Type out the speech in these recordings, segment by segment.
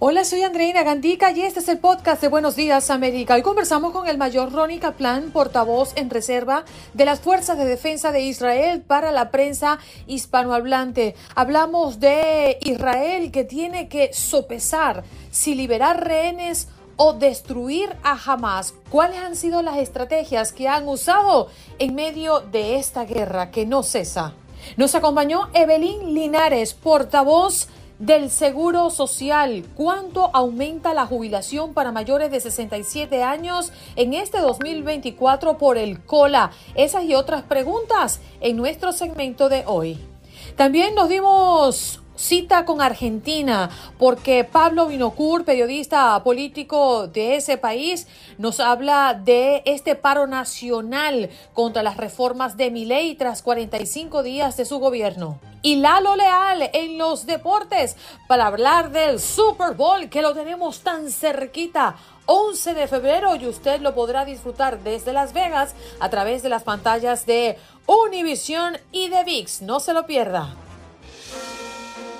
Hola, soy Andreina Gandica y este es el podcast de Buenos Días América. Hoy conversamos con el mayor Ronnie Kaplan, portavoz en reserva de las Fuerzas de Defensa de Israel para la prensa hispanohablante. Hablamos de Israel que tiene que sopesar si liberar rehenes o destruir a Hamas. ¿Cuáles han sido las estrategias que han usado en medio de esta guerra que no cesa? Nos acompañó Evelyn Linares, portavoz del Seguro Social. ¿Cuánto aumenta la jubilación para mayores de 67 años en este 2024 por el COLA? Esas y otras preguntas en nuestro segmento de hoy. También nos dimos cita con Argentina, porque Pablo Vinocur, periodista político de ese país, nos habla de este paro nacional contra las reformas de Milei tras 45 días de su gobierno. Y Lalo Leal en los deportes para hablar del Super Bowl que lo tenemos tan cerquita. 11 de febrero y usted lo podrá disfrutar desde Las Vegas a través de las pantallas de Univision y de VIX. No se lo pierda.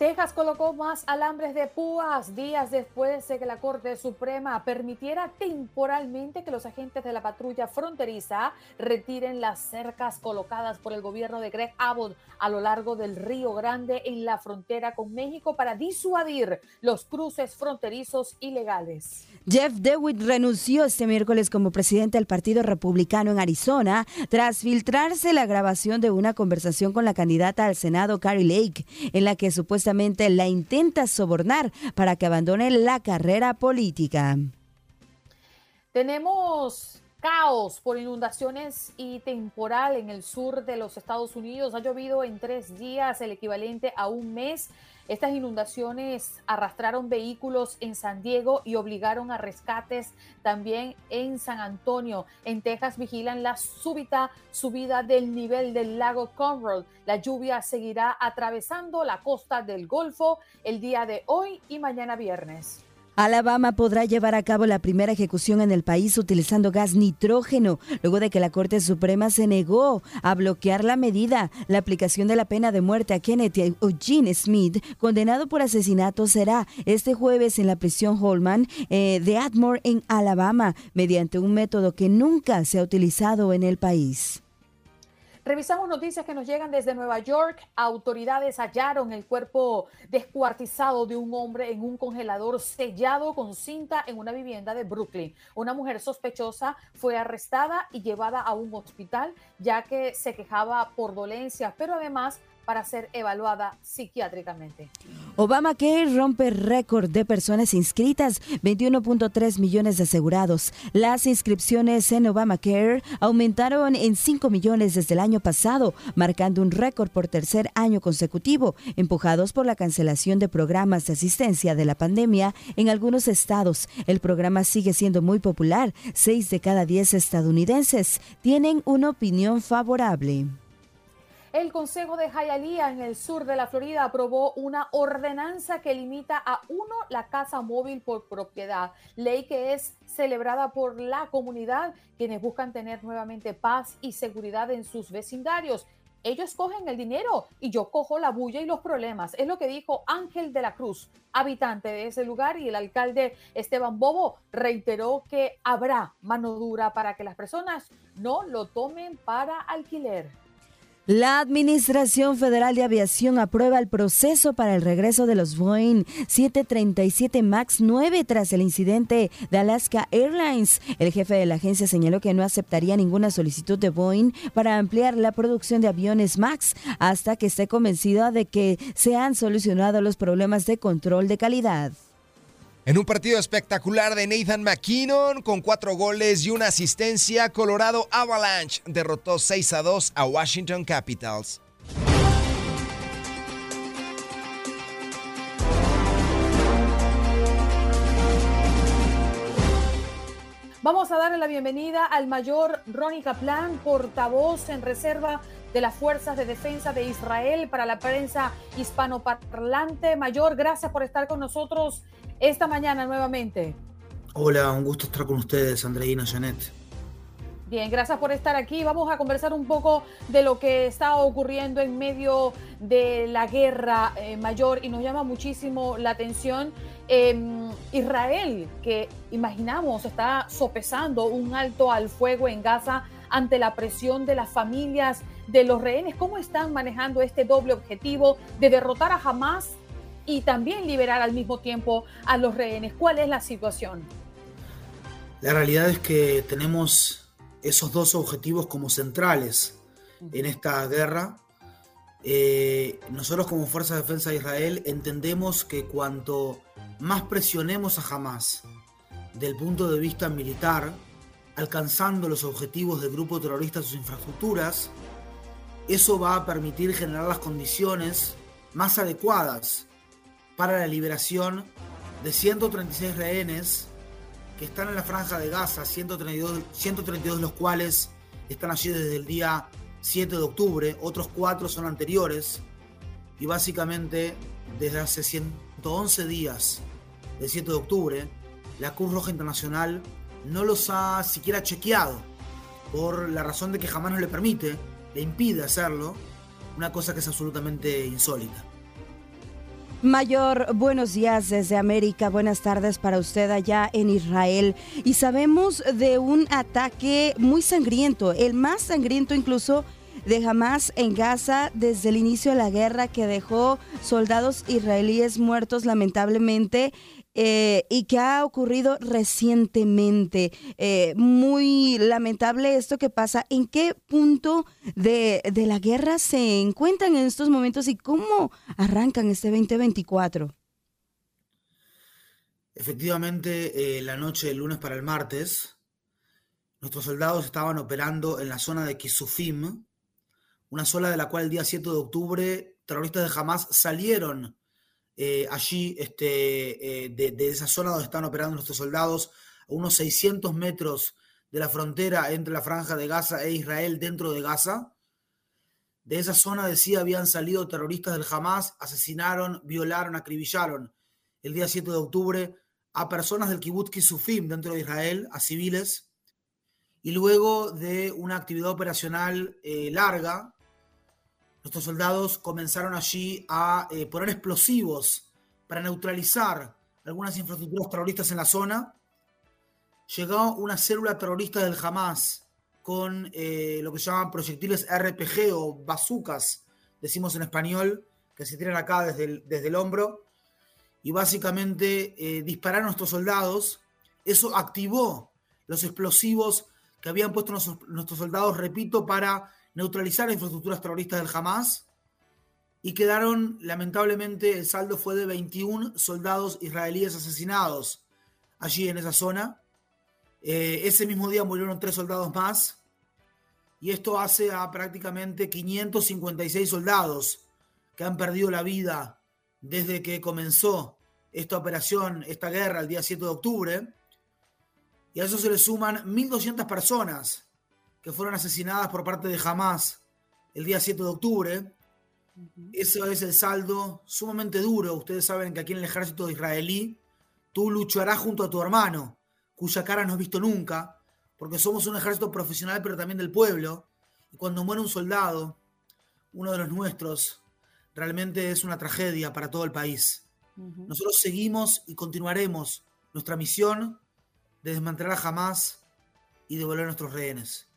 Texas colocó más alambres de púas días después de que la Corte Suprema permitiera temporalmente que los agentes de la patrulla fronteriza retiren las cercas colocadas por el gobierno de Greg Abbott a lo largo del Río Grande en la frontera con México para disuadir los cruces fronterizos ilegales. Jeff DeWitt renunció este miércoles como presidente del Partido Republicano en Arizona tras filtrarse la grabación de una conversación con la candidata al Senado, Carrie Lake, en la que supuestamente la intenta sobornar para que abandone la carrera política. Tenemos caos por inundaciones y temporal en el sur de los Estados Unidos. Ha llovido en tres días, el equivalente a un mes. Estas inundaciones arrastraron vehículos en San Diego y obligaron a rescates también en San Antonio. En Texas vigilan la súbita subida del nivel del lago Conroe. La lluvia seguirá atravesando la costa del Golfo el día de hoy y mañana viernes. Alabama podrá llevar a cabo la primera ejecución en el país utilizando gas nitrógeno, luego de que la Corte Suprema se negó a bloquear la medida. La aplicación de la pena de muerte a Kenneth Eugene Smith, condenado por asesinato, será este jueves en la prisión Holman eh, de Atmore en Alabama, mediante un método que nunca se ha utilizado en el país. Revisamos noticias que nos llegan desde Nueva York. Autoridades hallaron el cuerpo descuartizado de un hombre en un congelador sellado con cinta en una vivienda de Brooklyn. Una mujer sospechosa fue arrestada y llevada a un hospital ya que se quejaba por dolencias, pero además para ser evaluada psiquiátricamente. Obamacare rompe récord de personas inscritas, 21.3 millones de asegurados. Las inscripciones en Obamacare aumentaron en 5 millones desde el año pasado, marcando un récord por tercer año consecutivo, empujados por la cancelación de programas de asistencia de la pandemia en algunos estados. El programa sigue siendo muy popular. Seis de cada diez estadounidenses tienen una opinión favorable. El Consejo de Hialeah en el sur de la Florida aprobó una ordenanza que limita a uno la casa móvil por propiedad, ley que es celebrada por la comunidad, quienes buscan tener nuevamente paz y seguridad en sus vecindarios. Ellos cogen el dinero y yo cojo la bulla y los problemas. Es lo que dijo Ángel de la Cruz, habitante de ese lugar, y el alcalde Esteban Bobo reiteró que habrá mano dura para que las personas no lo tomen para alquiler. La Administración Federal de Aviación aprueba el proceso para el regreso de los Boeing 737 MAX 9 tras el incidente de Alaska Airlines. El jefe de la agencia señaló que no aceptaría ninguna solicitud de Boeing para ampliar la producción de aviones MAX hasta que esté convencida de que se han solucionado los problemas de control de calidad. En un partido espectacular de Nathan McKinnon con cuatro goles y una asistencia, Colorado Avalanche derrotó 6 a 2 a Washington Capitals. Vamos a darle la bienvenida al mayor Ronnie Kaplan, portavoz en reserva de las Fuerzas de Defensa de Israel para la prensa hispanoparlante. Mayor, gracias por estar con nosotros esta mañana nuevamente. Hola, un gusto estar con ustedes, Andreina Janet. Bien, gracias por estar aquí. Vamos a conversar un poco de lo que está ocurriendo en medio de la guerra eh, mayor y nos llama muchísimo la atención em, Israel, que imaginamos está sopesando un alto al fuego en Gaza ante la presión de las familias de los rehenes. ¿Cómo están manejando este doble objetivo de derrotar a Hamas y también liberar al mismo tiempo a los rehenes. ¿Cuál es la situación? La realidad es que tenemos esos dos objetivos como centrales en esta guerra. Eh, nosotros como Fuerza de Defensa de Israel entendemos que cuanto más presionemos a Hamas del punto de vista militar, alcanzando los objetivos del grupo terrorista y sus infraestructuras, eso va a permitir generar las condiciones más adecuadas para la liberación de 136 rehenes que están en la franja de Gaza, 132, 132 de los cuales están allí desde el día 7 de octubre, otros cuatro son anteriores, y básicamente desde hace 111 días del 7 de octubre, la Cruz Roja Internacional no los ha siquiera chequeado, por la razón de que jamás no le permite, le impide hacerlo, una cosa que es absolutamente insólita. Mayor, buenos días desde América, buenas tardes para usted allá en Israel. Y sabemos de un ataque muy sangriento, el más sangriento incluso de Hamas en Gaza desde el inicio de la guerra que dejó soldados israelíes muertos lamentablemente eh, y que ha ocurrido recientemente. Eh, muy lamentable esto que pasa. ¿En qué punto de, la guerra se encuentran en estos momentos y cómo arrancan este 2024? Efectivamente, eh, la noche del lunes para el martes, nuestros soldados estaban operando en la zona de Kisufim, una zona de la cual el día 7 de octubre terroristas de Hamas salieron eh, allí este, eh, de, esa zona donde están operando nuestros soldados, a unos 600 metros de la frontera entre la franja de Gaza e Israel dentro de Gaza. De esa zona, decía, habían salido terroristas del Hamas, asesinaron, violaron, acribillaron el día 7 de octubre a personas del kibbutz Kisufim dentro de Israel, a civiles, y luego de una actividad operacional eh, larga, Nuestros soldados comenzaron allí a eh, poner explosivos para neutralizar algunas infraestructuras terroristas en la zona. Llegó una célula terrorista del Hamas con eh, lo que llaman proyectiles RPG o bazucas, decimos en español, que se tiran acá desde el, desde el hombro. Y básicamente eh, dispararon a nuestros soldados. Eso activó los explosivos que habían puesto nuestros soldados, repito, para neutralizar las infraestructuras terroristas del Hamas. y quedaron, lamentablemente, el saldo fue de 21 soldados israelíes asesinados allí en esa zona. Eh, ese mismo día murieron tres soldados más y esto hace a prácticamente 556 soldados que han perdido la vida desde que comenzó esta operación, esta guerra, el día 7 de octubre. Y a eso se le suman 1.200 personas que fueron asesinadas por parte de Hamas el día 7 de octubre. Eso es el saldo sumamente duro. Ustedes saben que aquí en el ejército israelí tú lucharás junto a tu hermano, cuya cara no has visto nunca, porque somos un ejército profesional pero también del pueblo. Y cuando muere un soldado, uno de los nuestros, realmente es una tragedia para todo el país. Nosotros seguimos y continuaremos nuestra misión de desmantelar a Hamas y devolver a nuestros rehenes.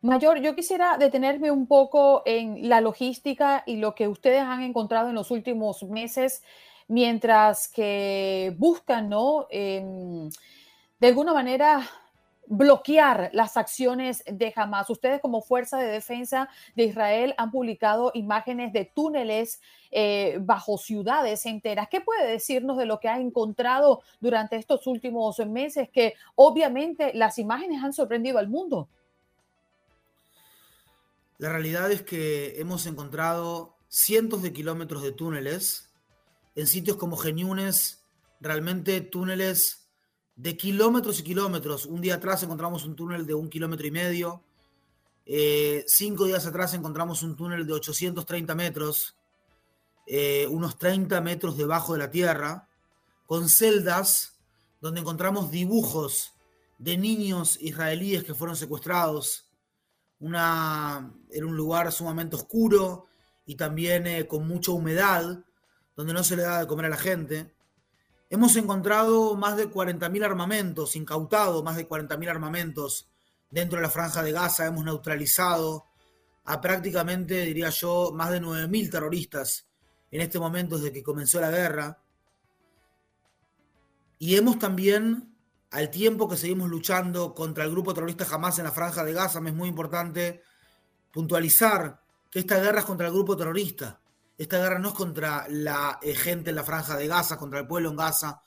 Mayor, yo quisiera detenerme un poco en la logística y lo que ustedes han encontrado en los últimos meses, mientras que buscan, ¿no? De alguna manera bloquear las acciones de Hamas. Ustedes como Fuerza de Defensa de Israel han publicado imágenes de túneles eh, bajo ciudades enteras. ¿Qué puede decirnos de lo que ha encontrado durante estos últimos meses? Que obviamente las imágenes han sorprendido al mundo. La realidad es que hemos encontrado cientos de kilómetros de túneles en sitios como Geniunes, realmente túneles de kilómetros y kilómetros. Un día atrás encontramos un túnel de un kilómetro y medio. Eh, cinco días atrás encontramos un túnel de 830 metros, eh, unos 30 metros debajo de la tierra, con celdas donde encontramos dibujos de niños israelíes que fueron secuestrados. Una, era un lugar sumamente oscuro y también eh, con mucha humedad, donde no se le da de comer a la gente. Hemos encontrado más de 40.000 armamentos, incautado más de 40.000 armamentos dentro de la franja de Gaza. Hemos neutralizado a prácticamente, diría yo, más de 9.000 terroristas en este momento desde que comenzó la guerra. Y hemos también, al tiempo que seguimos luchando contra el grupo terrorista Hamas en la franja de Gaza, me es muy importante puntualizar que esta guerra es contra el grupo terrorista. Esta guerra no es contra la eh, gente en la franja de Gaza, contra el pueblo en Gaza,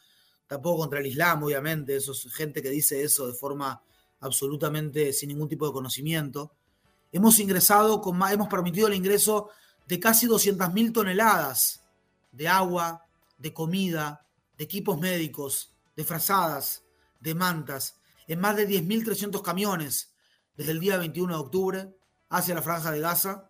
tampoco contra el Islam, obviamente. Eso es gente que dice eso de forma absolutamente sin ningún tipo de conocimiento. Hemos ingresado, con hemos permitido el ingreso de casi 200.000 toneladas de agua, de comida, de equipos médicos, de frazadas, de mantas, en más de 10.300 camiones desde el día 21 de octubre hacia la franja de Gaza.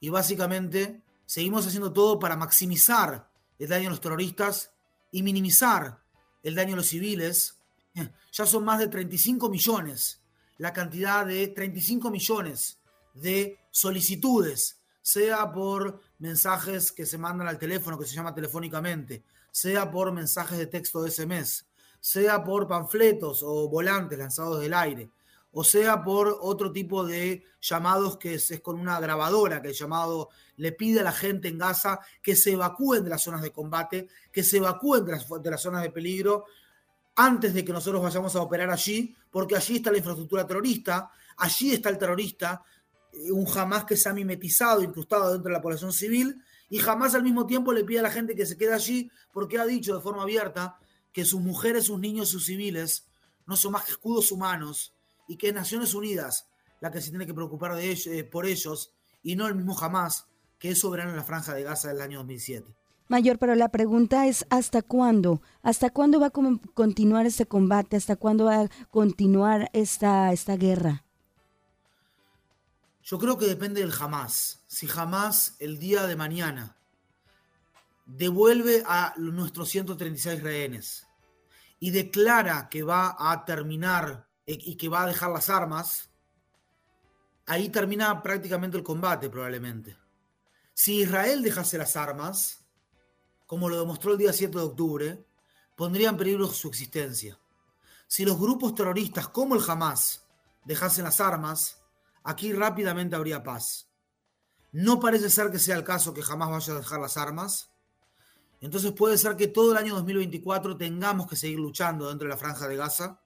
Y básicamente seguimos haciendo todo para maximizar el daño a los terroristas y minimizar el daño a los civiles. Ya son más de 35 millones la cantidad de 35 millones de solicitudes, sea por mensajes que se mandan al teléfono, que se llama telefónicamente, sea por mensajes de texto de SMS, sea por panfletos o volantes lanzados del aire, o sea por otro tipo de llamados que es, con una grabadora, que el llamado le pide a la gente en Gaza que se evacúen de las zonas de combate, que se evacúen de las, de las zonas de peligro antes de que nosotros vayamos a operar allí, porque allí está la infraestructura terrorista, allí está el terrorista, eh, un jamás que se ha mimetizado, incrustado dentro de la población civil, y jamás al mismo tiempo le pide a la gente que se quede allí, porque ha dicho de forma abierta que sus mujeres, sus niños, sus civiles no son más que escudos humanos y que es Naciones Unidas la que se tiene que preocupar de ellos, eh, por ellos y no el mismo jamás que es soberano en la franja de Gaza del año 2007. Mayor, pero la pregunta es ¿hasta cuándo? ¿Hasta cuándo va a continuar este combate? ¿Hasta cuándo va a continuar esta, esta guerra? Yo creo que depende del jamás. Si jamás el día de mañana devuelve a nuestros 136 rehenes y declara que va a terminar eh, y que va a dejar las armas, ahí termina prácticamente el combate probablemente. Si Israel dejase las armas, como lo demostró el día 7 de octubre, pondría en peligro su existencia. Si los grupos terroristas como el Hamas dejasen las armas, aquí rápidamente habría paz. No parece ser que sea el caso que jamás vaya a dejar las armas. Entonces puede ser que todo el año 2024 tengamos que seguir luchando dentro de la franja de Gaza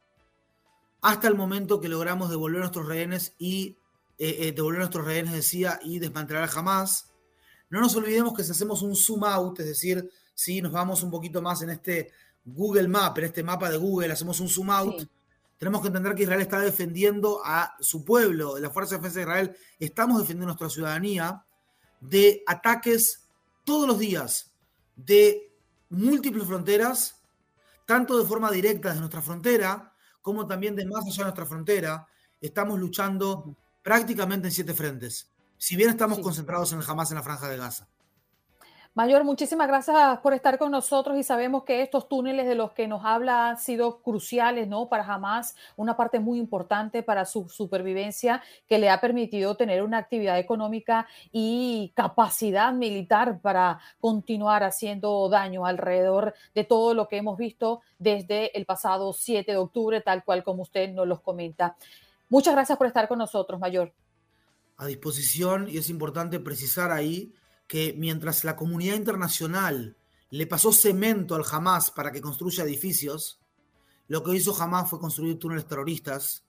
hasta el momento que logramos devolver nuestros rehenes y eh, eh, devolver nuestros rehenes, decía, y desmantelar jamás. No nos olvidemos que si hacemos un zoom out, es decir, si nos vamos un poquito más en este Google Map, en este mapa de Google, hacemos un zoom out, tenemos que entender que Israel está defendiendo a su pueblo, la Fuerza de Defensa de Israel, estamos defendiendo a nuestra ciudadanía de ataques todos los días de múltiples fronteras, tanto de forma directa desde nuestra frontera, como también de más allá de nuestra frontera. Estamos luchando prácticamente en siete frentes, si bien estamos concentrados en el Hamas en la franja de Gaza. Mayor, muchísimas gracias por estar con nosotros y sabemos que estos túneles de los que nos habla han sido cruciales, ¿no? Para jamás una parte muy importante para su supervivencia que le ha permitido tener una actividad económica y capacidad militar para continuar haciendo daño alrededor de todo lo que hemos visto desde el pasado 7 de octubre, tal cual como usted nos los comenta. Muchas gracias por estar con nosotros, Mayor. A disposición y es importante precisar ahí que mientras la comunidad internacional le pasó cemento al Hamas para que construya edificios, lo que hizo Hamas fue construir túneles terroristas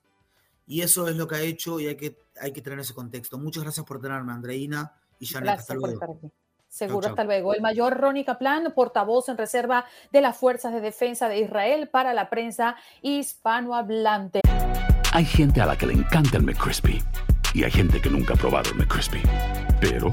y eso es lo que ha hecho y hay que, hay que tener ese contexto. Muchas gracias por tenerme, Andreina y Janet. hasta luego. Seguro, hasta luego. El mayor Ronnie Kaplan, portavoz en reserva de las Fuerzas de Defensa de Israel para la prensa hispanohablante. Hay gente a la que le encanta el McCrispy y hay gente que nunca ha probado el McCrispy. Pero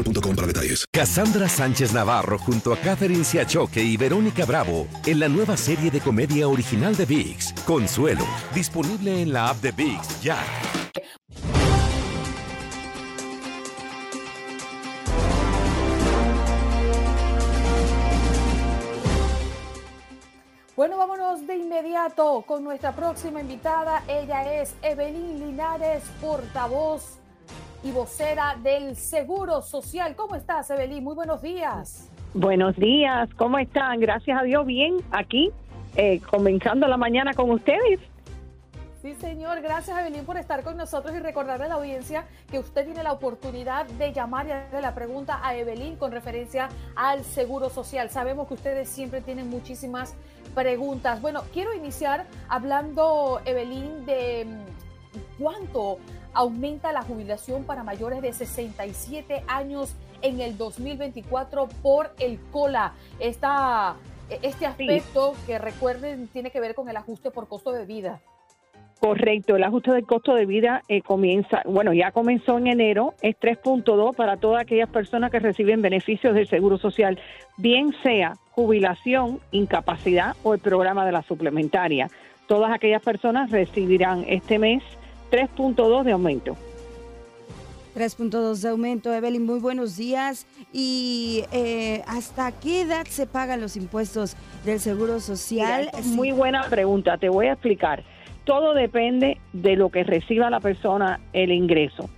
boostmobile.com para detalles. Cassandra Sánchez Navarro junto a Catherine Siachoque y Verónica Bravo en la nueva serie de comedia original de VIX, Consuelo, disponible en la app de VIX ya. Bueno, vámonos de inmediato con nuestra próxima invitada. Ella es Evelyn Linares, portavoz y vocera del Seguro Social. ¿Cómo estás, Evelyn? Muy buenos días. Buenos días, ¿cómo están? Gracias a Dios, bien, aquí, eh, comenzando la mañana con ustedes. Sí, señor. Gracias, Evelyn, por estar con nosotros y recordarle a la audiencia que usted tiene la oportunidad de llamar y hacerle la pregunta a Evelyn con referencia al Seguro Social. Sabemos que ustedes siempre tienen muchísimas preguntas. Bueno, quiero iniciar hablando, Evelyn, de mm, cuánto aumenta la jubilación para mayores de 67 años en el 2024 por el COLA. Esta, este aspecto que recuerden tiene que ver con el ajuste por costo de vida. Correcto, el ajuste del costo de vida eh, comienza, bueno, ya comenzó en enero, es 3.2 para todas aquellas personas que reciben beneficios del Seguro Social, bien sea jubilación, incapacidad o el programa de la suplementaria. Todas aquellas personas recibirán este mes 3.2 de aumento. 3.2 de aumento. Evelyn, muy buenos días. ¿Y eh, hasta qué edad se pagan los impuestos del Seguro Social? muy buena pregunta, te voy a explicar. Todo depende de lo que reciba la persona el ingreso.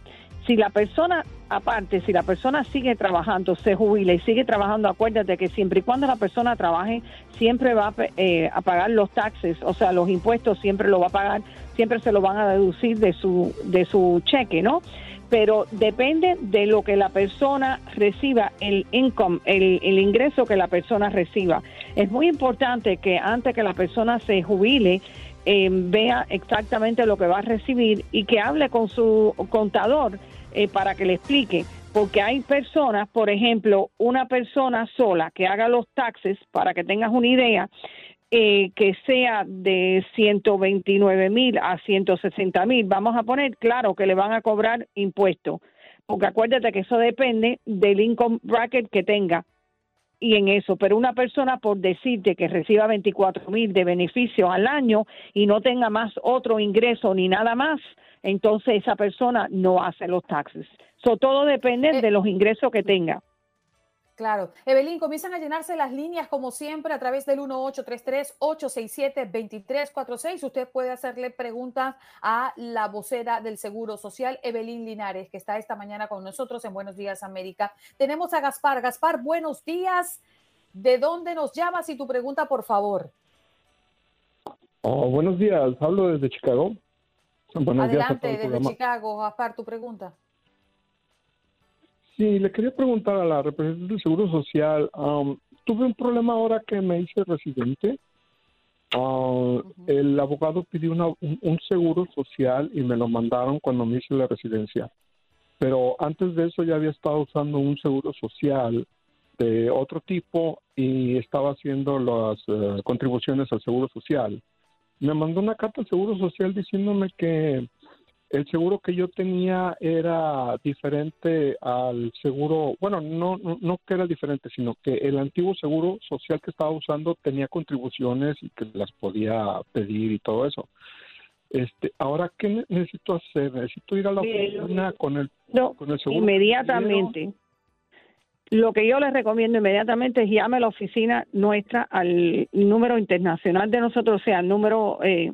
Si la persona, aparte, si la persona sigue trabajando, se jubila y sigue trabajando, acuérdate que siempre y cuando la persona trabaje, siempre va eh, a pagar los taxes, o sea, los impuestos siempre lo va a pagar siempre se lo van a deducir de su, de su cheque, ¿no? Pero depende de lo que la persona reciba, el income, el, ingreso que la persona reciba. Es muy importante que antes que la persona se jubile, eh, vea exactamente lo que va a recibir y que hable con su contador eh, para que le explique. Porque hay personas, por ejemplo, una persona sola que haga los taxes, para que tengas una idea, eh, que sea de 129 mil a 160 mil, vamos a poner, claro que le van a cobrar impuestos, porque acuérdate que eso depende del income bracket que tenga y en eso, pero una persona por decirte que reciba 24 mil de beneficio al año y no tenga más otro ingreso ni nada más, entonces esa persona no hace los taxes. So, todo depende eh, de los ingresos que tenga. Claro. Evelyn, comienzan a llenarse las líneas como siempre a través del 1833-867-2346. Usted puede hacerle preguntas a la vocera del Seguro Social, Evelyn Linares, que está esta mañana con nosotros en Buenos Días América. Tenemos a Gaspar. Gaspar, buenos días. ¿De dónde nos llamas y tu pregunta, por favor? Oh, buenos días, hablo desde Chicago. Buenos Adelante, desde Chicago, Gaspar, tu pregunta. Sí, le quería preguntar a la representante del Seguro Social. Um, tuve un problema ahora que me hice residente. Uh, el abogado pidió un, seguro social y me lo mandaron cuando me hice la residencia. Pero antes de eso ya había estado usando un seguro social de otro tipo y estaba haciendo las eh, contribuciones al seguro social. Me mandó una carta al seguro social diciéndome que el seguro que yo tenía era diferente al seguro, bueno, no, no, que era diferente, sino que el antiguo seguro social que estaba usando tenía contribuciones y que las podía pedir y todo eso. Este, ahora, ¿qué necesito hacer? ¿Necesito ir a la oficina con el, con el seguro? Inmediatamente. Lo que yo les recomiendo inmediatamente es llame a la oficina nuestra al número internacional de nosotros, o sea, el número eh,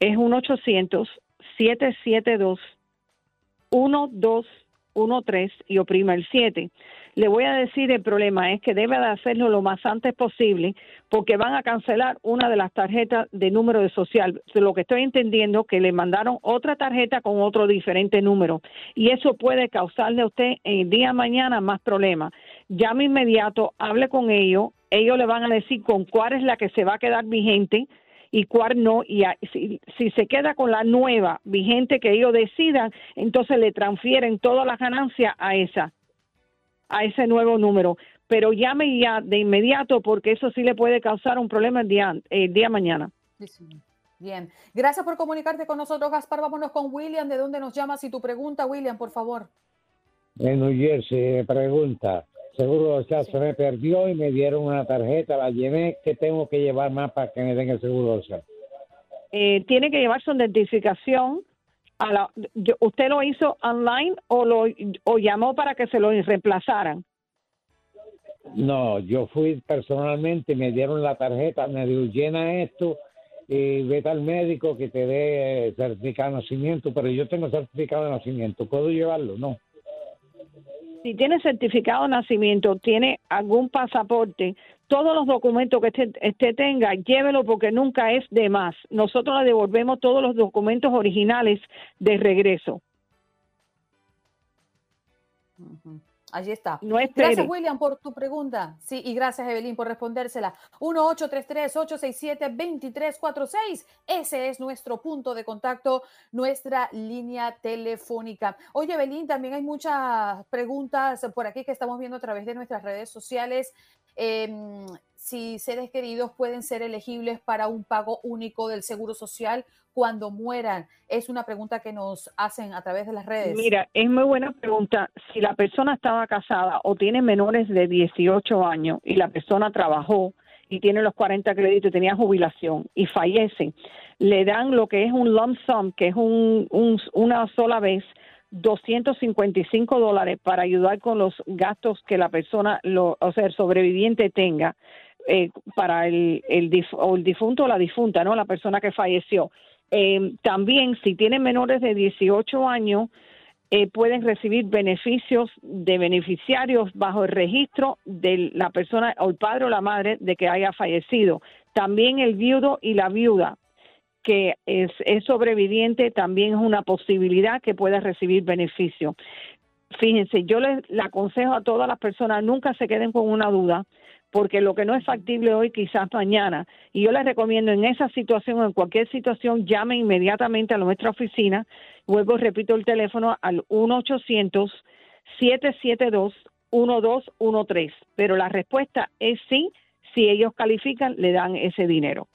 es 1 800 772 1213 y oprima el 7. Le voy a decir el problema es que debe de hacerlo lo más antes posible porque van a cancelar una de las tarjetas de número de social. Lo que estoy entendiendo que le mandaron otra tarjeta con otro diferente número y eso puede causarle a usted el día de mañana más problemas. Llame inmediato, hable con ellos, ellos le van a decir con cuál es la que se va a quedar vigente y cuál no. Y si, si, se queda con la nueva vigente que ellos decidan, entonces le transfieren todas las ganancias a esa, a ese nuevo número. Pero llame ya de inmediato porque eso sí le puede causar un problema el día, el día mañana. Bien, gracias por comunicarte con nosotros, Gaspar. Vámonos con William. ¿De dónde nos llamas? Y tu pregunta, William, por favor. En New Jersey, pregunta seguro social se me perdió y me dieron una tarjeta, la llevé, ¿qué tengo que llevar más para que me den el seguro social? Eh, tiene que llevar su identificación. A la, ¿Usted lo hizo online o, lo, o llamó para que se lo reemplazaran? No, yo fui personalmente, me dieron la tarjeta, me dijo, llena esto y vete al médico que te dé certificado de nacimiento, pero yo tengo certificado de nacimiento, ¿puedo llevarlo? No si tiene certificado de nacimiento, tiene algún pasaporte, todos los documentos que este, tenga, llévelo porque nunca es de más. Nosotros le devolvemos todos los documentos originales de regreso. Allí está. gracias, William, por tu pregunta. Sí, y gracias, Evelyn, por respondérsela. 1-833-867-2346. Ese es nuestro punto de contacto, nuestra línea telefónica. Oye, Evelyn, también hay muchas preguntas por aquí que estamos viendo a través de nuestras redes sociales. Em, si seres queridos pueden ser elegibles para un pago único del Seguro Social cuando mueran? Es una pregunta que nos hacen a través de las redes. Mira, es muy buena pregunta. Si la persona estaba casada o tiene menores de 18 años y la persona trabajó y tiene los 40 créditos y tenía jubilación y fallece, le dan lo que es un lump sum, que es un, una sola vez 255 dólares para ayudar con los gastos que la persona, lo, o sea, el sobreviviente tenga eh, para el, el, el difunto o la difunta, ¿no? La persona que falleció. Eh, también, si tienen menores de 18 años, eh, pueden recibir beneficios de beneficiarios bajo el registro de la persona o el padre o la madre de que haya fallecido. También el viudo y la viuda que es, es sobreviviente también es una posibilidad que pueda recibir beneficio. Fíjense, yo les aconsejo a todas las personas, nunca se queden con una duda porque lo que no es factible hoy quizás mañana. Y yo les recomiendo en esa situación, en cualquier situación, llame inmediatamente a nuestra oficina. Luego repito el teléfono al 1-800-772-1213. Pero la respuesta es sí, si ellos califican, le dan ese dinero.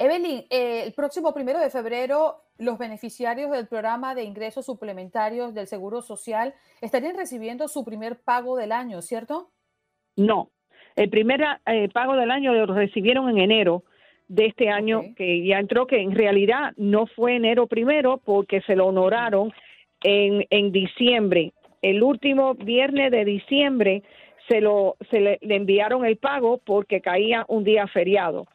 Evelyn, eh, el próximo primero de febrero, los beneficiarios del programa de ingresos suplementarios del Seguro Social estarían recibiendo su primer pago del año, ¿cierto? No, el primer eh, pago del año lo recibieron en enero de este año que ya entró, que en realidad no fue enero primero porque se lo honoraron en, en diciembre. El último viernes de diciembre se lo se le, enviaron el pago porque caía un día feriado.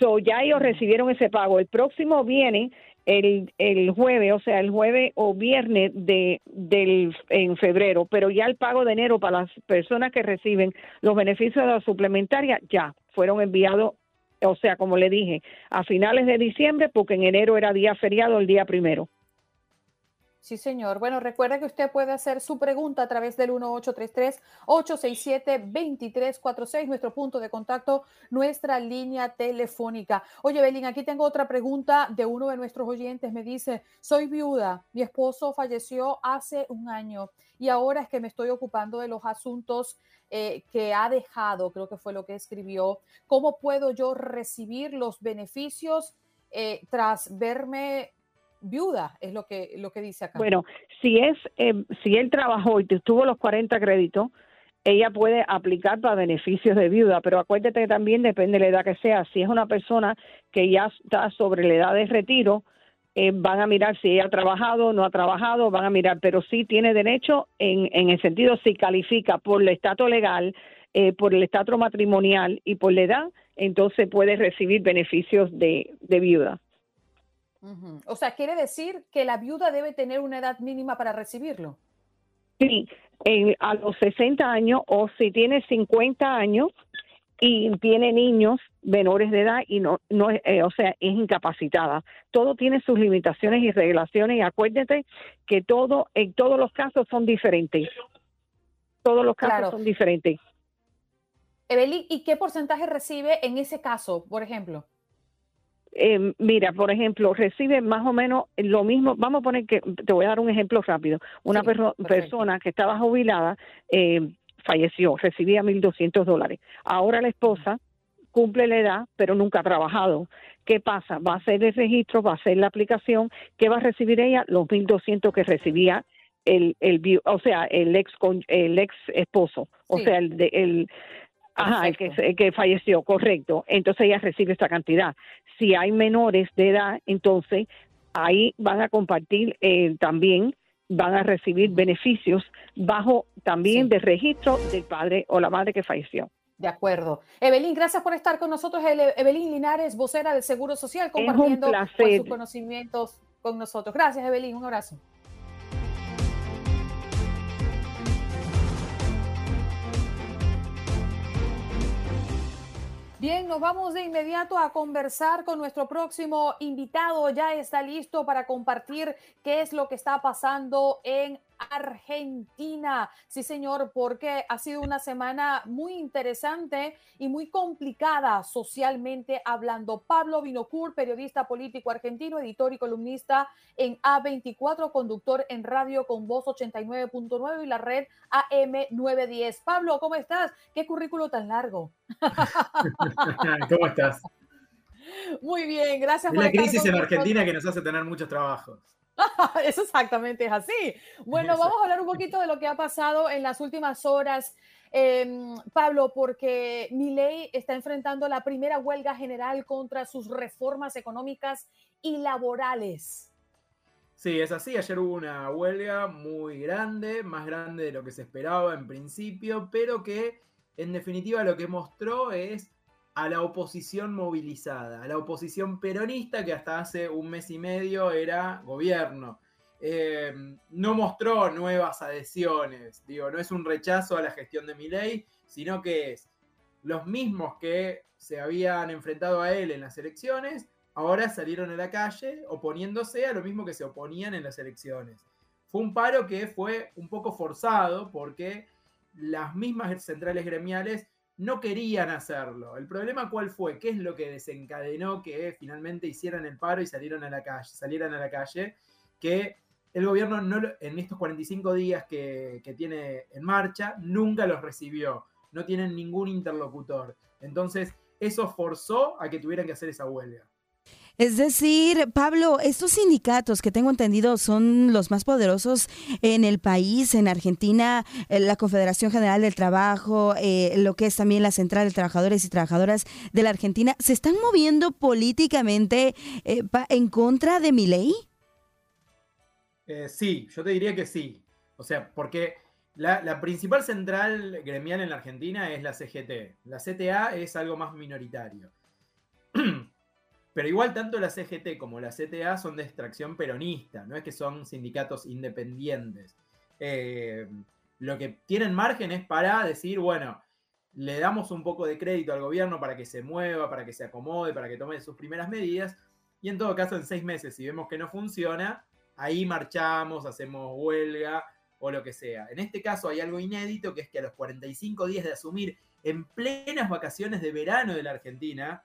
So ya ellos recibieron ese pago. El próximo viene el, el jueves, o sea, el jueves o viernes de del en febrero, pero ya el pago de enero para las personas que reciben los beneficios de la suplementaria ya fueron enviados, o sea, como le dije, a finales de diciembre, porque en enero era día feriado el día primero. Sí, señor. Bueno, recuerde que usted puede hacer su pregunta a través del 1833-867-2346, nuestro punto de contacto, nuestra línea telefónica. Oye, Belín, aquí tengo otra pregunta de uno de nuestros oyentes. Me dice, soy viuda, mi esposo falleció hace un año y ahora es que me estoy ocupando de los asuntos eh, que ha dejado, creo que fue lo que escribió. ¿Cómo puedo yo recibir los beneficios eh, tras verme viuda, es lo que, lo que dice acá. Bueno, si es, eh, si él trabajó y tuvo los 40 créditos, ella puede aplicar para beneficios de viuda, pero acuérdate que también depende de la edad que sea. Si es una persona que ya está sobre la edad de retiro, eh, van a mirar si ella ha trabajado no ha trabajado, van a mirar, pero sí tiene derecho en, en el sentido si califica por el estatus legal, eh, por el estatus matrimonial y por la edad, entonces puede recibir beneficios de, de viuda. O sea, quiere decir que la viuda debe tener una edad mínima para recibirlo. Sí, a los 60 años o si tiene 50 años y tiene niños menores de edad y no, no eh, o sea, es incapacitada. Todo tiene sus limitaciones y regulaciones y acuérdate que todo, en todos los casos son diferentes. Todos los casos son diferentes. Evelyn, ¿y qué porcentaje recibe en ese caso, por ejemplo? Eh, mira, por ejemplo, recibe más o menos lo mismo. Vamos a poner que, te voy a dar un ejemplo rápido. Una persona que estaba jubilada eh, falleció, recibía 1.200 dólares. Ahora la esposa cumple la edad, pero nunca ha trabajado. ¿Qué pasa? Va a hacer el registro, va a hacer la aplicación. ¿Qué va a recibir ella? Los 1.200 que recibía el, el, o sea, el ex, el ex esposo, o sea, el, de, el Ajá, el que, que falleció, correcto. Entonces ella recibe esta cantidad. Si hay menores de edad, entonces ahí van a compartir eh, también, van a recibir beneficios bajo también de registro del padre o la madre que falleció. De acuerdo. Evelyn, gracias por estar con nosotros. Evelyn Linares, vocera del Seguro Social, compartiendo pues, sus conocimientos con nosotros. Gracias, Evelyn. Un abrazo. Bien, nos vamos de inmediato a conversar con nuestro próximo invitado. Ya está listo para compartir qué es lo que está pasando en Argentina. Sí, señor, porque ha sido una semana muy interesante y muy complicada socialmente hablando. Pablo Vinocur, periodista político argentino, editor y columnista en A24, conductor en radio con voz 89.9 y la red AM910. Pablo, ¿cómo estás? ¿Qué currículo tan largo? ¿Cómo estás? Muy bien, gracias. por la crisis en Argentina que nos hace tener muchos trabajos. Eso exactamente es así. Bueno, vamos a hablar un poquito de lo que ha pasado en las últimas horas, em, Pablo, porque Milei está enfrentando la primera huelga general contra sus reformas económicas y laborales. Sí, es así. Ayer hubo una huelga muy grande, más grande de lo que se esperaba en principio, pero que en definitiva lo que mostró es a la oposición movilizada, a la oposición peronista que hasta hace un mes y medio era gobierno. Eh, no mostró nuevas adhesiones, digo, no es un rechazo a la gestión de ley, sino que es los mismos que se habían enfrentado a él en las elecciones, ahora salieron a la calle oponiéndose a lo mismo que se oponían en las elecciones. Fue un paro que fue un poco forzado porque las mismas centrales gremiales no querían hacerlo. El problema cuál fue, qué es lo que desencadenó que finalmente hicieran el paro y salieron a la calle, salieran a la calle, que el gobierno no, en estos 45 días que, que tiene en marcha nunca los recibió, no tienen ningún interlocutor. Entonces, eso forzó a que tuvieran que hacer esa huelga. Es decir, Pablo, estos sindicatos que tengo entendido son los más poderosos en el país, en Argentina, eh, la Confederación General del Trabajo, eh, lo que es también la Central de Trabajadores y Trabajadoras de la Argentina, ¿se están moviendo políticamente eh, en contra de mi ley? sí, yo te diría que sí. O sea, porque La, principal central gremial en la Argentina es la CGT. La CTA es algo más minoritario. Pero igual tanto la CGT como la CTA son de extracción peronista, no es que son sindicatos independientes. Eh, lo que tienen margen es para decir, bueno, le damos un poco de crédito al gobierno para que se mueva, para que se acomode, para que tome sus primeras medidas, y en todo caso en seis meses, si vemos que no funciona, ahí marchamos, hacemos huelga o lo que sea. En este caso hay algo inédito, que es que a los 45 días de asumir en plenas vacaciones de verano de la Argentina,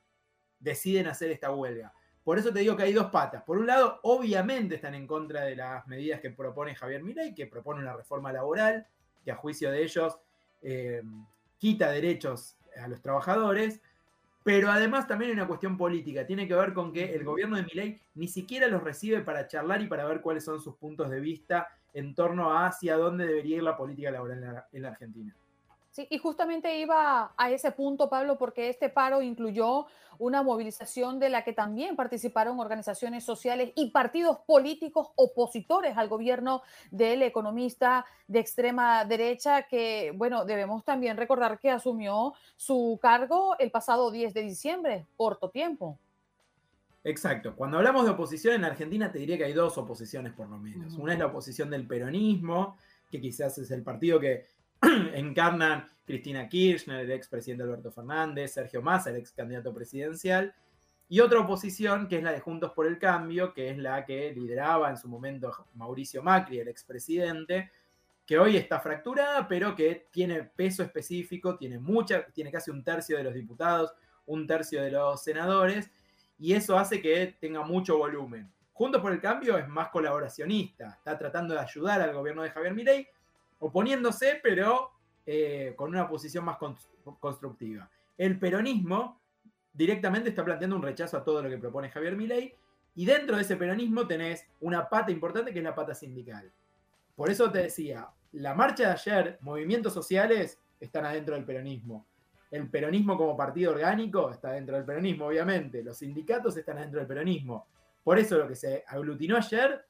deciden hacer esta huelga. Por eso te digo que hay dos patas. Por un lado, obviamente están en contra de las medidas que propone Javier Milei, que propone una reforma laboral, que a juicio de ellos eh, quita derechos a los trabajadores, pero además también hay una cuestión política. Tiene que ver con que el gobierno de Milei ni siquiera los recibe para charlar y para ver cuáles son sus puntos de vista en torno a hacia dónde debería ir la política laboral en la Argentina. Sí, y justamente iba a ese punto, Pablo, porque este paro incluyó una movilización de la que también participaron organizaciones sociales y partidos políticos opositores al gobierno del economista de extrema derecha, que, bueno, debemos también recordar que asumió su cargo el pasado 10 de diciembre, corto tiempo. Exacto. Cuando hablamos de oposición en Argentina, te diría que hay dos oposiciones por lo menos. Una es la oposición del peronismo, que quizás es el partido que encarnan Cristina Kirchner, el expresidente Alberto Fernández, Sergio Massa, el ex candidato presidencial, y otra oposición que es la de Juntos por el Cambio, que es la que lideraba en su momento Mauricio Macri, el expresidente, que hoy está fracturada, pero que tiene peso específico, tiene tiene casi un tercio de los diputados, un tercio de los senadores, y eso hace que tenga mucho volumen. Juntos por el Cambio es más colaboracionista, está tratando de ayudar al gobierno de Javier Milei, oponiéndose, pero eh, con una posición más constructiva. El peronismo directamente está planteando un rechazo a todo lo que propone Javier Milei, y dentro de ese peronismo tenés una pata importante que es la pata sindical. Por eso te decía, la marcha de ayer, movimientos sociales están adentro del peronismo. El peronismo como partido orgánico está dentro del peronismo, obviamente. Los sindicatos están adentro del peronismo. Por eso lo que se aglutinó ayer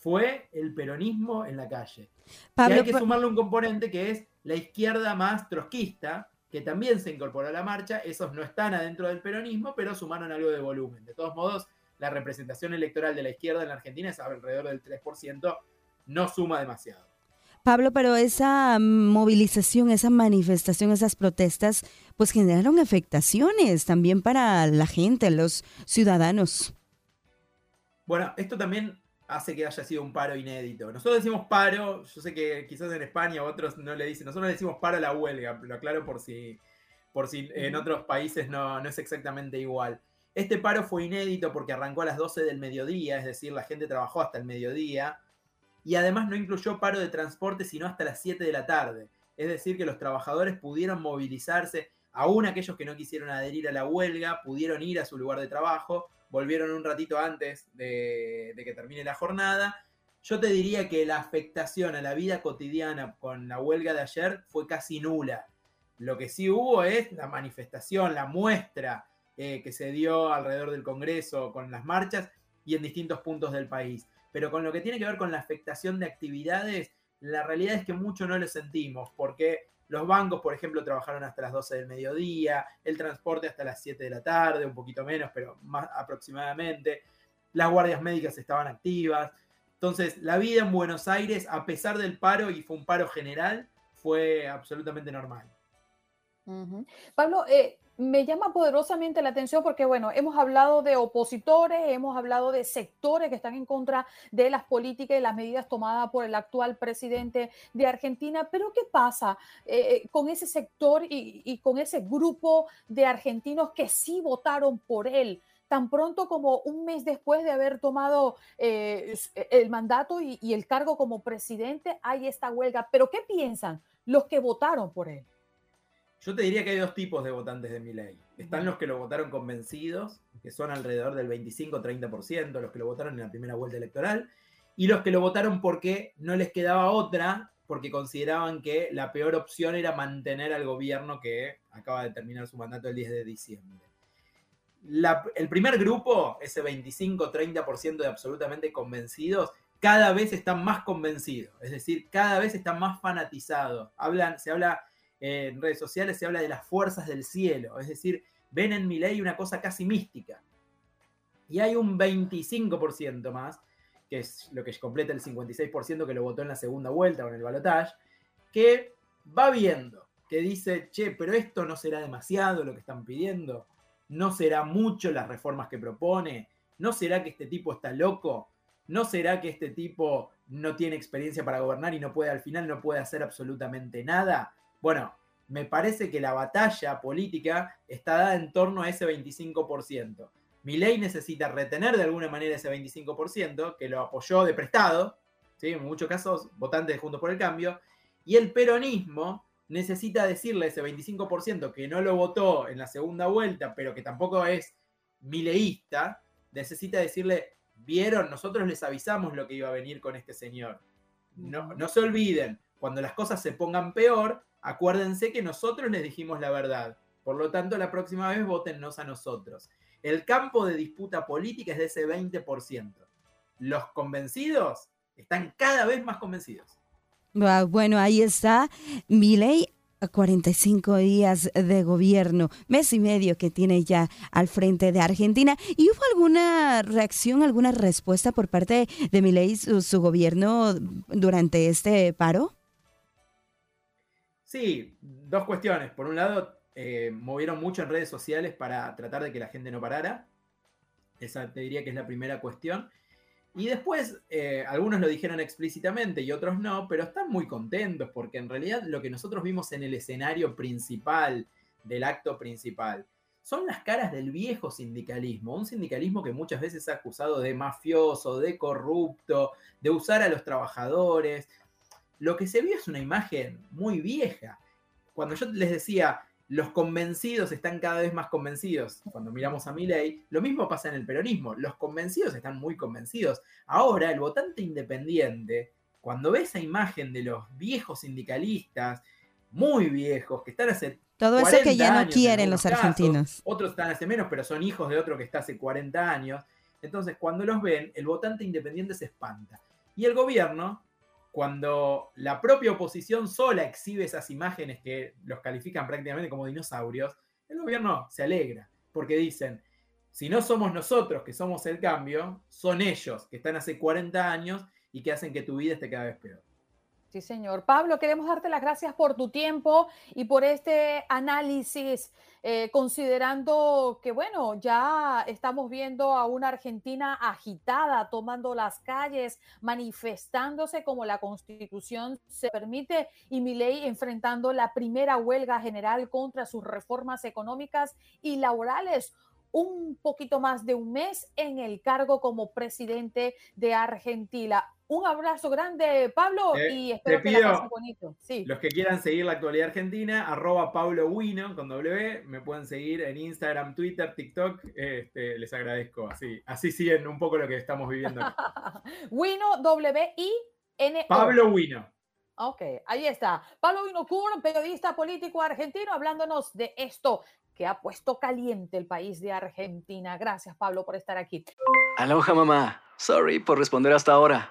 fue el peronismo en la calle. y hay que sumarle un componente que es la izquierda más trotskista, que también se incorporó a la marcha. Esos no están adentro del peronismo, pero sumaron algo de volumen. De todos modos, la representación electoral de la izquierda en la Argentina es alrededor del 3%, no suma demasiado. Pablo, pero esa movilización, esa manifestación, esas protestas, pues generaron afectaciones también para la gente, los ciudadanos. Bueno, esto también hace que haya sido un paro inédito. Nosotros decimos paro, yo sé que quizás en España otros no le dicen, nosotros le decimos paro a la huelga, lo aclaro por si, por si en otros países no, no es exactamente igual. Este paro fue inédito porque arrancó a las 12 del mediodía, es decir, la gente trabajó hasta el mediodía, y además no incluyó paro de transporte sino hasta las 7 de la tarde. Es decir, que los trabajadores pudieron movilizarse, aún aquellos que no quisieron adherir a la huelga, pudieron ir a su lugar de trabajo, volvieron un ratito antes de, que termine la jornada. Yo te diría que la afectación a la vida cotidiana con la huelga de ayer fue casi nula. Lo que sí hubo es la manifestación, la muestra eh, que se dio alrededor del Congreso con las marchas y en distintos puntos del país. Pero con lo que tiene que ver con la afectación de actividades, la realidad es que mucho no lo sentimos, porque los bancos, por ejemplo, trabajaron hasta las 12 del mediodía, el transporte hasta las 7 de la tarde, un poquito menos, pero más aproximadamente. Las guardias médicas estaban activas. Entonces, la vida en Buenos Aires, a pesar del paro, y fue un paro general, fue absolutamente normal. Pablo, eh, me llama poderosamente la atención porque, bueno, hemos hablado de opositores, hemos hablado de sectores que están en contra de las políticas y las medidas tomadas por el actual presidente de Argentina, pero ¿qué pasa eh, con ese sector y, con ese grupo de argentinos que sí votaron por él? tan pronto como un mes después de haber tomado eh, el mandato y, y el cargo como presidente, hay esta huelga. Pero ¿qué piensan los que votaron por él? Yo te diría que hay dos tipos de votantes de mi ley. Están los que lo votaron convencidos, que son alrededor del 25-30%, los que lo votaron en la primera vuelta electoral, y los que lo votaron porque no les quedaba otra, porque consideraban que la peor opción era mantener al gobierno que acaba de terminar su mandato el 10 de diciembre. el primer grupo, ese 25-30% de absolutamente convencidos, cada vez están más convencidos, es decir, cada vez están más fanatizados. Hablan, se habla en redes sociales, se habla de las fuerzas del cielo, es decir, ven en ley una cosa casi mística. Y hay un 25% más, que es lo que completa el 56% que lo votó en la segunda vuelta con el balotaje, que va viendo, que dice, che, pero esto no será demasiado lo que están pidiendo, no será mucho las reformas que propone, no será que este tipo está loco, ¿No será que este tipo no tiene experiencia para gobernar y no puede al final no puede hacer absolutamente nada? Bueno, me parece que la batalla política está dada en torno a ese 25%. ley necesita retener de alguna manera ese 25%, que lo apoyó de prestado, ¿sí? en muchos casos votantes de Juntos por el Cambio, y el peronismo necesita decirle a ese 25% que no lo votó en la segunda vuelta, pero que tampoco es mileísta, necesita decirle, vieron, nosotros les avisamos lo que iba a venir con este señor. No, no se olviden, cuando las cosas se pongan peor, acuérdense que nosotros les dijimos la verdad. Por lo tanto, la próxima vez votennos a nosotros. El campo de disputa política es de ese 20%. Los convencidos están cada vez más convencidos. Bueno, ahí está. ley 45 días de gobierno, mes y medio que tiene ya al frente de Argentina. ¿Y hubo alguna reacción, alguna respuesta por parte de Milei, su, su gobierno, durante este paro? Sí, dos cuestiones. Por un lado, eh, movieron mucho en redes sociales para tratar de que la gente no parara. Esa te diría que es la primera cuestión. Y después, eh, algunos lo dijeron explícitamente y otros no, pero están muy contentos porque en realidad lo que nosotros vimos en el escenario principal del acto principal son las caras del viejo sindicalismo, un sindicalismo que muchas veces ha acusado de mafioso, de corrupto, de usar a los trabajadores. Lo que se vio es una imagen muy vieja. Cuando yo les decía, los convencidos están cada vez más convencidos. Cuando miramos a Milley, lo mismo pasa en el peronismo. Los convencidos están muy convencidos. Ahora, el votante independiente, cuando ve esa imagen de los viejos sindicalistas, muy viejos, que están hace. Todo eso que ya no quieren los argentinos. otros están hace menos, pero son hijos de otro que está hace 40 años. Entonces, cuando los ven, el votante independiente se espanta. Y el gobierno cuando la propia oposición sola exhibe esas imágenes que los califican prácticamente como dinosaurios, el gobierno se alegra, porque dicen, si no somos nosotros que somos el cambio, son ellos que están hace 40 años y que hacen que tu vida esté cada vez peor. Sí, señor. Pablo, queremos darte las gracias por tu tiempo y por este análisis, eh, considerando que, bueno, ya estamos viendo a una Argentina agitada, tomando las calles, manifestándose como la constitución se permite y mi ley enfrentando la primera huelga general contra sus reformas económicas y laborales un poquito más de un mes en el cargo como presidente de Argentina. Un abrazo grande, Pablo, y espero que la bonito. Sí. Los que quieran seguir la actualidad argentina, arroba Pablo Wino con W, me pueden seguir en Instagram, Twitter, TikTok. Este, les agradezco. Así, así siguen un poco lo que estamos viviendo. Wino, W-I-N. Pablo Wino. Ok, ahí está. Pablo Wino Kur, periodista político argentino, hablándonos de esto que ha puesto caliente el país de Argentina. Gracias, Pablo, por estar aquí. Aloha, mamá. Sorry por responder hasta ahora.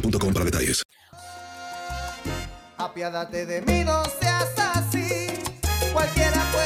para detalles. Apiádate de mí, no seas así. Cualquiera puede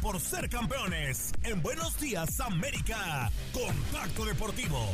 Por ser campeones. En Buenos Días América. Contacto Deportivo.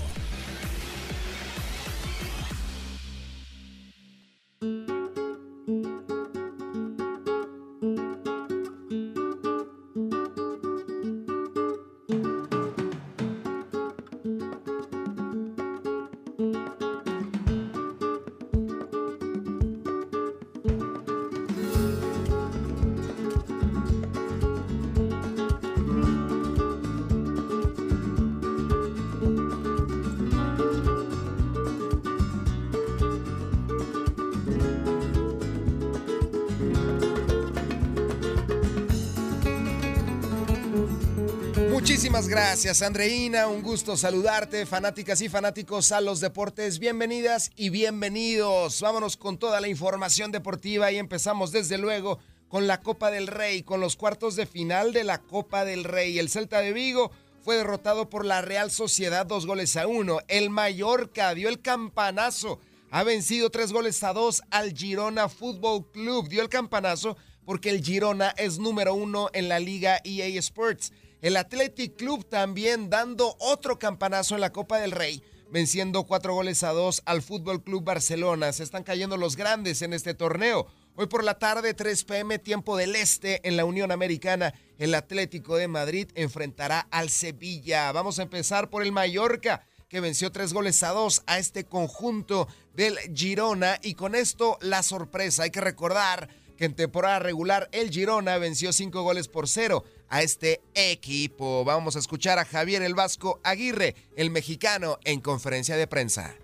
Muchísimas gracias, Andreina. Un gusto saludarte, fanáticas y fanáticos a los deportes. Bienvenidas y bienvenidos. Vámonos con toda la información deportiva y empezamos desde luego con la Copa del Rey, con los cuartos de final de la Copa del Rey. El Celta de Vigo fue derrotado por la Real Sociedad dos goles a uno. El Mallorca dio el campanazo. Ha vencido tres goles a dos al Girona Fútbol Club. Dio el campanazo porque el Girona es número uno en la Liga EA Sports. El Athletic Club también dando otro campanazo en la Copa del Rey, venciendo cuatro goles a dos al Fútbol Club Barcelona. Se están cayendo los grandes en este torneo. Hoy por la tarde, 3 pm, tiempo del este, en la Unión Americana, el Atlético de Madrid enfrentará al Sevilla. Vamos a empezar por el Mallorca, que venció tres goles a dos a este conjunto del Girona. Y con esto, la sorpresa. Hay que recordar que en temporada regular el Girona venció cinco goles por cero a este equipo. Vamos a escuchar a Javier el Vasco Aguirre, el mexicano, en conferencia de prensa.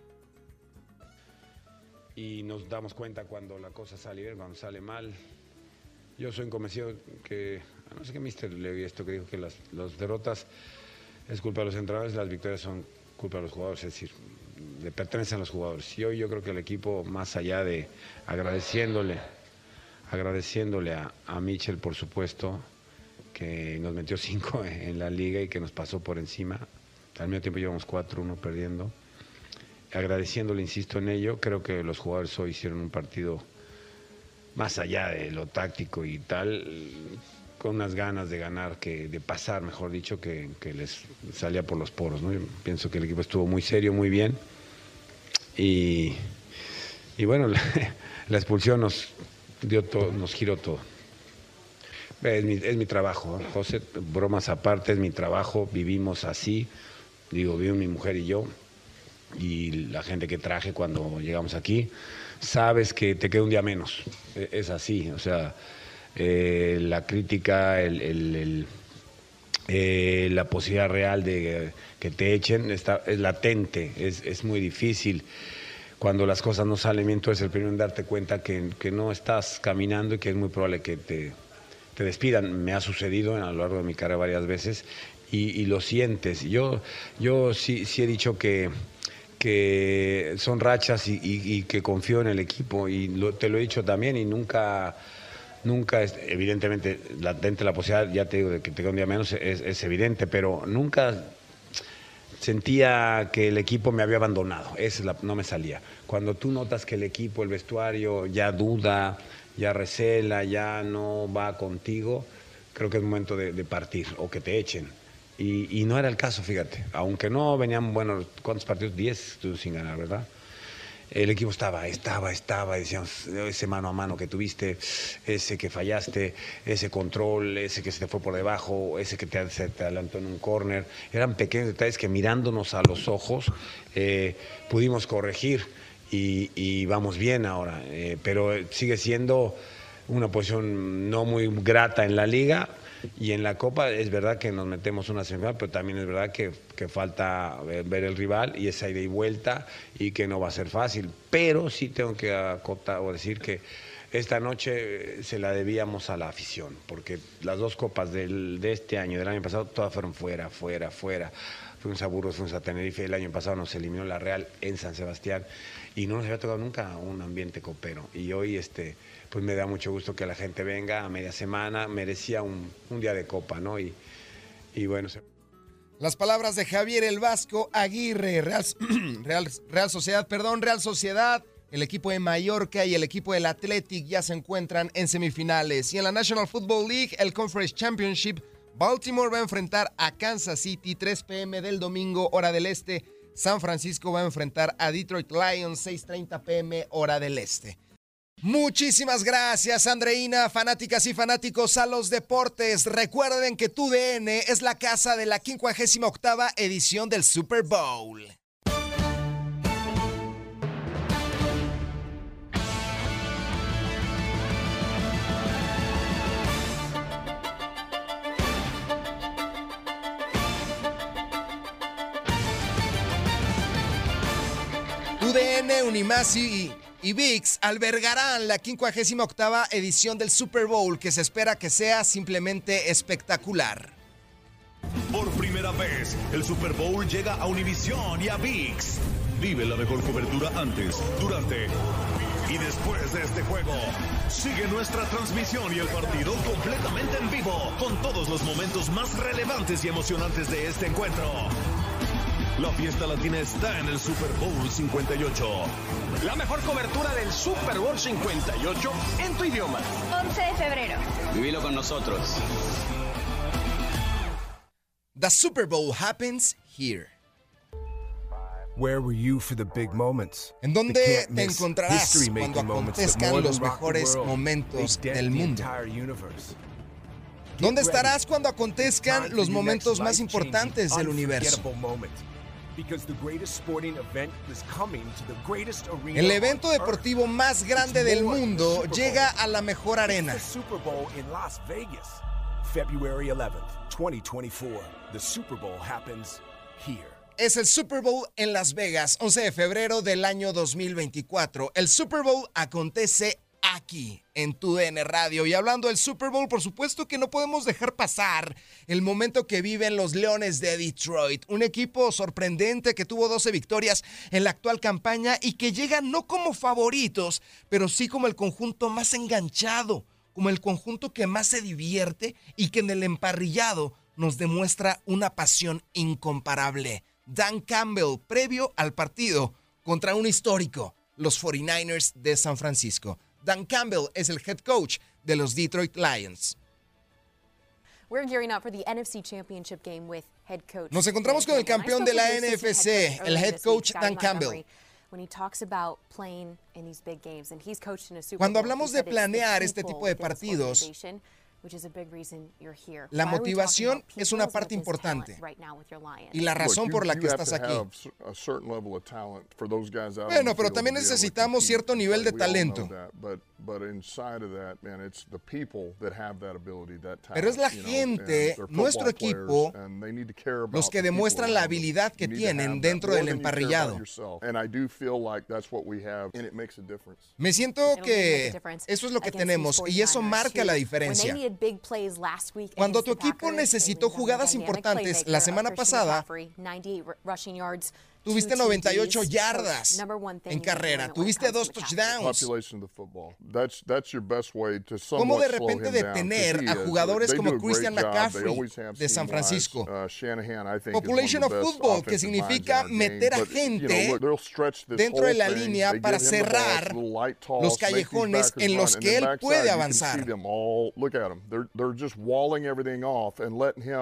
Y nos damos cuenta cuando la cosa sale bien, cuando sale mal. Yo soy convencido que, no sé qué mister le vi esto que dijo que las, las derrotas es culpa de los entrenadores, las victorias son culpa de los jugadores, es decir, le pertenecen a los jugadores. Y hoy yo creo que el equipo, más allá de agradeciéndole, agradeciéndole a, a Mitchell, por supuesto, que nos metió cinco en la liga y que nos pasó por encima. Al mismo tiempo llevamos cuatro, uno perdiendo. Agradeciéndole, insisto en ello, creo que los jugadores hoy hicieron un partido más allá de lo táctico y tal, con unas ganas de ganar, que de pasar, mejor dicho, que, que les salía por los poros. ¿no? Pienso que el equipo estuvo muy serio, muy bien. Y, y bueno, la expulsión nos, dio todo, nos giró todo. Es mi, es mi trabajo. José, bromas aparte, es mi trabajo, vivimos así, digo, vivo mi mujer y yo, y la gente que traje cuando llegamos aquí, sabes que te queda un día menos, E- es así, o sea, eh, la crítica, el, eh, la posibilidad real de que te echen está, es latente, es, es muy difícil cuando las cosas no salen bien, tú eres el primero en darte cuenta que, que no estás caminando y que es muy probable que te, te despidan. Me ha sucedido a lo largo de mi carrera varias veces y, lo sientes. Yo, yo sí, sí he dicho que, que son rachas y, que confío en el equipo y lo- te lo he dicho también y nunca... Nunca, es- evidentemente, latente la posibilidad, ya te digo, de que te quede un día menos, es evidente, pero nunca sentía que el equipo me había abandonado, esa es la- no me salía. Cuando tú notas que el equipo, el vestuario ya duda, ya recela, ya no va contigo, creo que es momento de, partir o que te echen. Y, y no era el caso, fíjate, aunque no venían, bueno, ¿cuántos partidos? Diez sin ganar, ¿verdad? El equipo estaba, estaba, estaba, decíamos, ese mano a mano que tuviste, ese que fallaste, ese control, ese que se te fue por debajo, ese que te, se te adelantó en un córner. Eran pequeños detalles que mirándonos a los ojos eh, pudimos corregir y, y vamos bien ahora. Eh, pero sigue siendo una posición no muy grata en la liga. Y en la Copa es verdad que nos metemos una semifinal, pero también es verdad que, falta ver, ver el rival y esa ida y vuelta y que no va a ser fácil. Pero sí tengo que acotar o decir que esta noche eh, se la debíamos a la afición, porque las dos copas del- de este año del año pasado todas fueron fuera, fuera, fuera. fuimos a Burgos, fuimos a Tenerife, el año pasado nos eliminó la Real en San Sebastián y no nos había tocado nunca un ambiente copero. Y hoy este, pues me da mucho gusto que la gente venga a media semana, merecía un, un día de copa, ¿no? Y, bueno, se... Las palabras de Javier El Vasco Aguirre, Real, Real, Real Sociedad, perdón, Real Sociedad, el equipo de Mallorca y el equipo del Athletic ya se encuentran en semifinales. Y en la National Football League, el Conference Championship, Baltimore va a enfrentar a Kansas City 3 pm del domingo, hora del este. San Francisco va a enfrentar a Detroit Lions 6:30 pm, hora del este. Muchísimas gracias, Andreina, fanáticas y fanáticos a los deportes. Recuerden que tu DN es la casa de la 58 edición del Super Bowl. UDN, Unimasi y, y VIX albergarán la 58 edición del Super Bowl que se espera que sea simplemente espectacular. Por primera vez, el Super Bowl llega a Univision y a VIX. Vive la mejor cobertura antes, durante y después de este juego. Sigue nuestra transmisión y el partido completamente en vivo, con todos los momentos más relevantes y emocionantes de este encuentro. La fiesta latina está en el Super Bowl 58. La mejor cobertura del Super Bowl 58 en tu idioma. 11 de febrero. Vivilo con nosotros. The Super Bowl happens here. Where were you for the big moments? ¿En dónde te encontrarás cuando acontezcan los mejores momentos del mundo? ¿Dónde estarás cuando acontezcan los momentos más importantes del universo? Unforgettable moment. Because the greatest sporting event is coming to the greatest arena El evento deportivo más grande del mundo llega a la mejor arena. It's the Super Bowl in Las Vegas. February 11th, 2024. The Super Bowl happens here. Es el Super Bowl en Las Vegas, 11 de febrero del año 2024. El Super Bowl acontece aquí, en tu Radio. Y hablando del Super Bowl, por supuesto que no podemos dejar pasar el momento que viven los Leones de Detroit. Un equipo sorprendente que tuvo 12 victorias en la actual campaña y que llega no como favoritos, pero sí como el conjunto más enganchado, como el conjunto que más se divierte y que en el emparrillado nos demuestra una pasión incomparable. Dan Campbell, previo al partido contra un histórico, los 49ers de San Francisco. Dan Campbell es el head coach de los Detroit Lions. Nos encontramos con el campeón de la NFC, el head coach Dan Campbell. Cuando hablamos de planear este tipo de partidos, organization, which is a big reason you're here. La motivación es una parte importante. right now with your Lions? Y la razón por la que estás aquí. have s- a certain level of talent for those guys out on Bueno, pero también necesitamos cierto and nivel de talento. that, But, but inside of that, man, it's the people that have that ability, that talent, Pero es la gente, nuestro equipo, players, and they need to care los about que the people demuestran la habilidad que tienen dentro del emparrillado. yourself. And I do feel like that's what we have, and it makes a difference. Me siento que eso es lo que tenemos y eso 49ers, marca la diferencia. When they needed big plays last week Cuando tu equipo necesitó jugadas importantes la semana pasada, McCaffrey, 98 r- rushing yards, tuviste two 98 TDs. yardas en carrera, tuviste dos to McCaffrey. touchdowns. ¿Cómo de repente detener a jugadores como Christian McCaffrey de San. Francisco? Uh, Shanahan, I think, is one Population of football, que significa meter a gente dentro de la línea para cerrar los callejones en los que él puede avanzar. his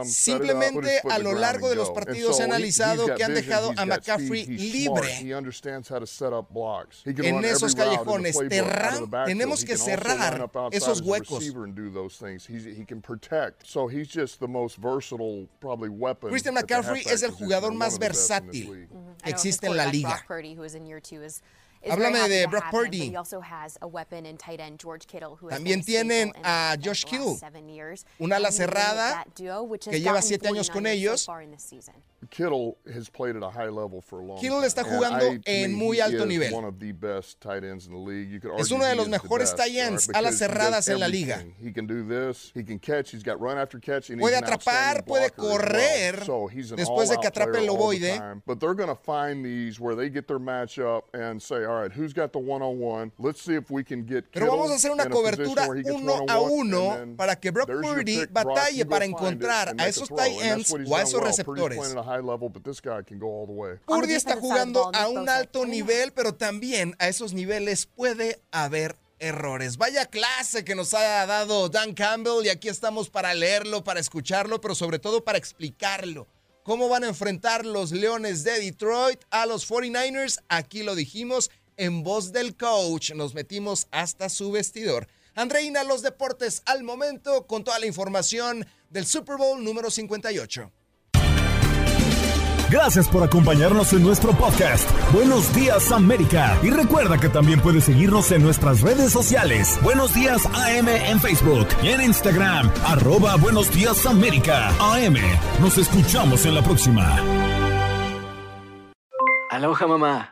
Simplemente a lo largo de los partidos se ha analizado que han dejado a speed, McCaffrey libre. smart, He understands how to set up blocks. He can En esos callejones, terra- tenemos que cerrar esos huecos. receiver and do those things. He's, he can protect. So he's just the most versatile, probably weapon. Christian McCaffrey es el jugador más versátil his existe en la liga. Háblame de Brock Purdy. También tienen a Josh Kittle, una ala cerrada que lleva siete años con ellos. Kittle has played at a high level for a long Kittle está time. jugando en muy he alto nivel. Es uno de he los mejores tight ends, alas cerradas en la liga. everything. He can do this. He can catch. He's got run after catch. And Puede atrapar, puede correr después de que atrape el ovoide. All right, who's got the one-on-one? Let's see if we can get Pero vamos a hacer una in a position cobertura where he gets uno a one-on-one, uno and para que Brock there's your Purdy batalle para encontrar and a esos tight And that's ends what he's o a done esos well. Receptores. playing at a high level, but this guy can go all the way. Purdy está jugando a un alto nivel, pero también a esos niveles puede haber errores. Vaya clase que nos ha dado Dan Campbell y aquí estamos para leerlo, para escucharlo, pero sobre todo para explicarlo. ¿Cómo van a enfrentar los Leones de Detroit a los 49ers? Aquí lo dijimos en voz del coach. Nos metimos hasta su vestidor. Andreina, los deportes al momento con toda la información del Super Bowl número 58. Gracias por acompañarnos en nuestro podcast. Buenos días América. Y recuerda que también puedes seguirnos en nuestras redes sociales. Buenos días AM en Facebook y en Instagram. Arroba Buenos días América. AM. Nos escuchamos en la próxima. Aloha mamá.